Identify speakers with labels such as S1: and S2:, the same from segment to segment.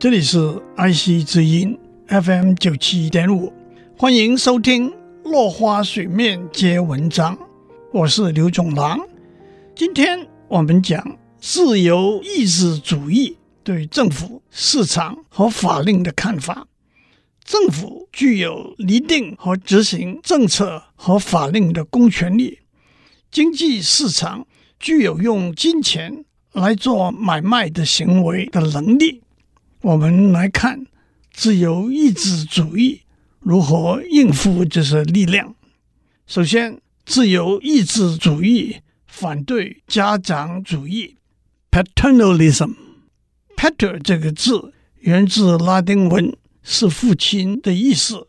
S1: 这里是爱惜之音 FM 九七点五，欢迎收听《落花水面皆文章》，我是刘总郎。今天我们讲自由意志主义对政府、市场和法令的看法。政府具有拟定和执行政策和法令的公权力，经济市场具有用金钱来做买卖的行为的能力。我们来看自由意志主义如何应付这些力量。首先，自由意志主义反对家长主义 （paternalism）。pater 这个字源自拉丁文，是父亲的意思，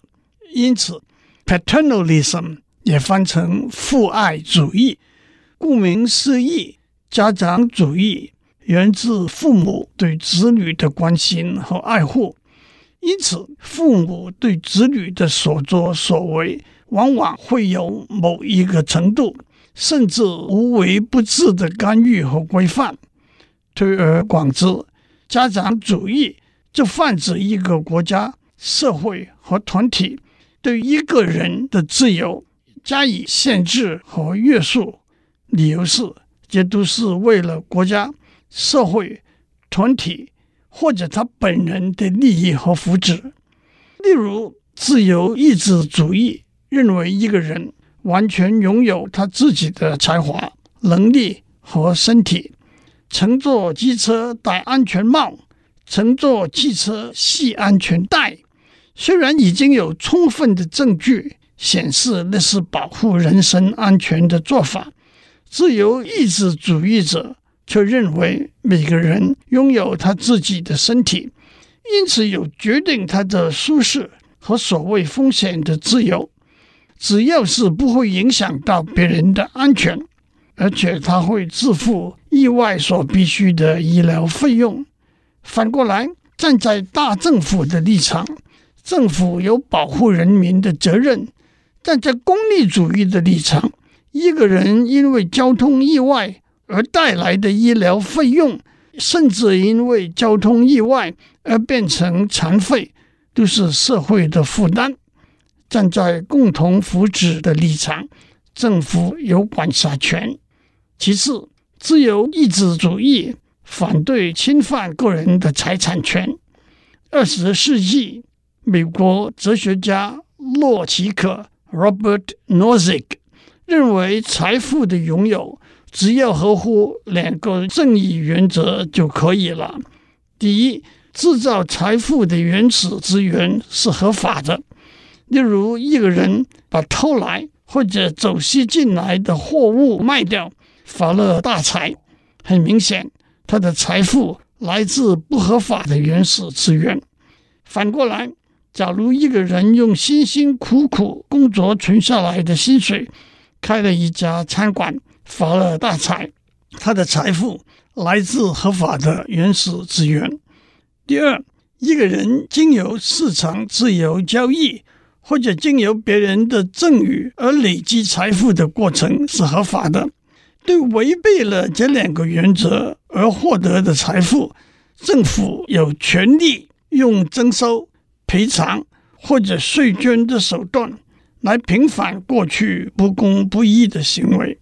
S1: 因此 paternalism 也翻成父爱主义。顾名思义，家长主义。源自父母对子女的关心和爱护，因此父母对子女的所作所为，往往会有某一个程度，甚至无微不至的干预和规范。推而广之，家长主义就泛指一个国家、社会和团体对一个人的自由加以限制和约束，理由是，这都是为了国家。社会团体或者他本人的利益和福祉，例如自由意志主义认为一个人完全拥有他自己的才华、能力和身体，乘坐机车戴安全帽，乘坐汽车系安全带。虽然已经有充分的证据显示那是保护人身安全的做法，自由意志主义者。却认为每个人拥有他自己的身体，因此有决定他的舒适和所谓风险的自由，只要是不会影响到别人的安全，而且他会自负意外所必须的医疗费用。反过来，站在大政府的立场，政府有保护人民的责任；站在功利主义的立场，一个人因为交通意外。而带来的医疗费用，甚至因为交通意外而变成残废，都是社会的负担。站在共同福祉的立场，政府有管辖权。其次，自由意志主义反对侵犯个人的财产权。二十世纪，美国哲学家洛奇克 （Robert Nozick） 认为，财富的拥有。只要合乎两个正义原则就可以了。第一，制造财富的原始资源是合法的，例如一个人把偷来或者走私进来的货物卖掉，发了大财。很明显，他的财富来自不合法的原始资源。反过来，假如一个人用辛辛苦苦工作存下来的薪水，开了一家餐馆。发了大财，他的财富来自合法的原始资源。第二，一个人经由市场自由交易，或者经由别人的赠与而累积财富的过程是合法的。对违背了这两个原则而获得的财富，政府有权利用征收、赔偿或者税捐的手段来平反过去不公不义的行为。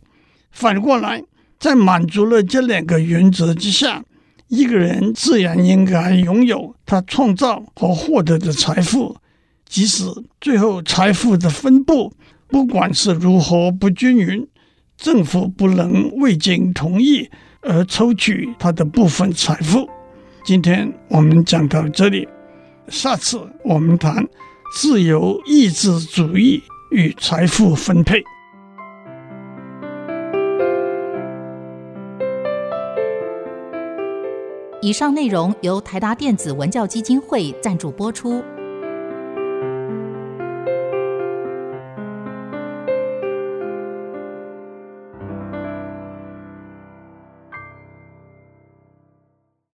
S1: 反过来，在满足了这两个原则之下，一个人自然应该拥有他创造和获得的财富，即使最后财富的分布不管是如何不均匀，政府不能未经同意而抽取他的部分财富。今天我们讲到这里，下次我们谈自由意志主义与财富分配。
S2: 以上内容由台达电子文教基金会赞助播出。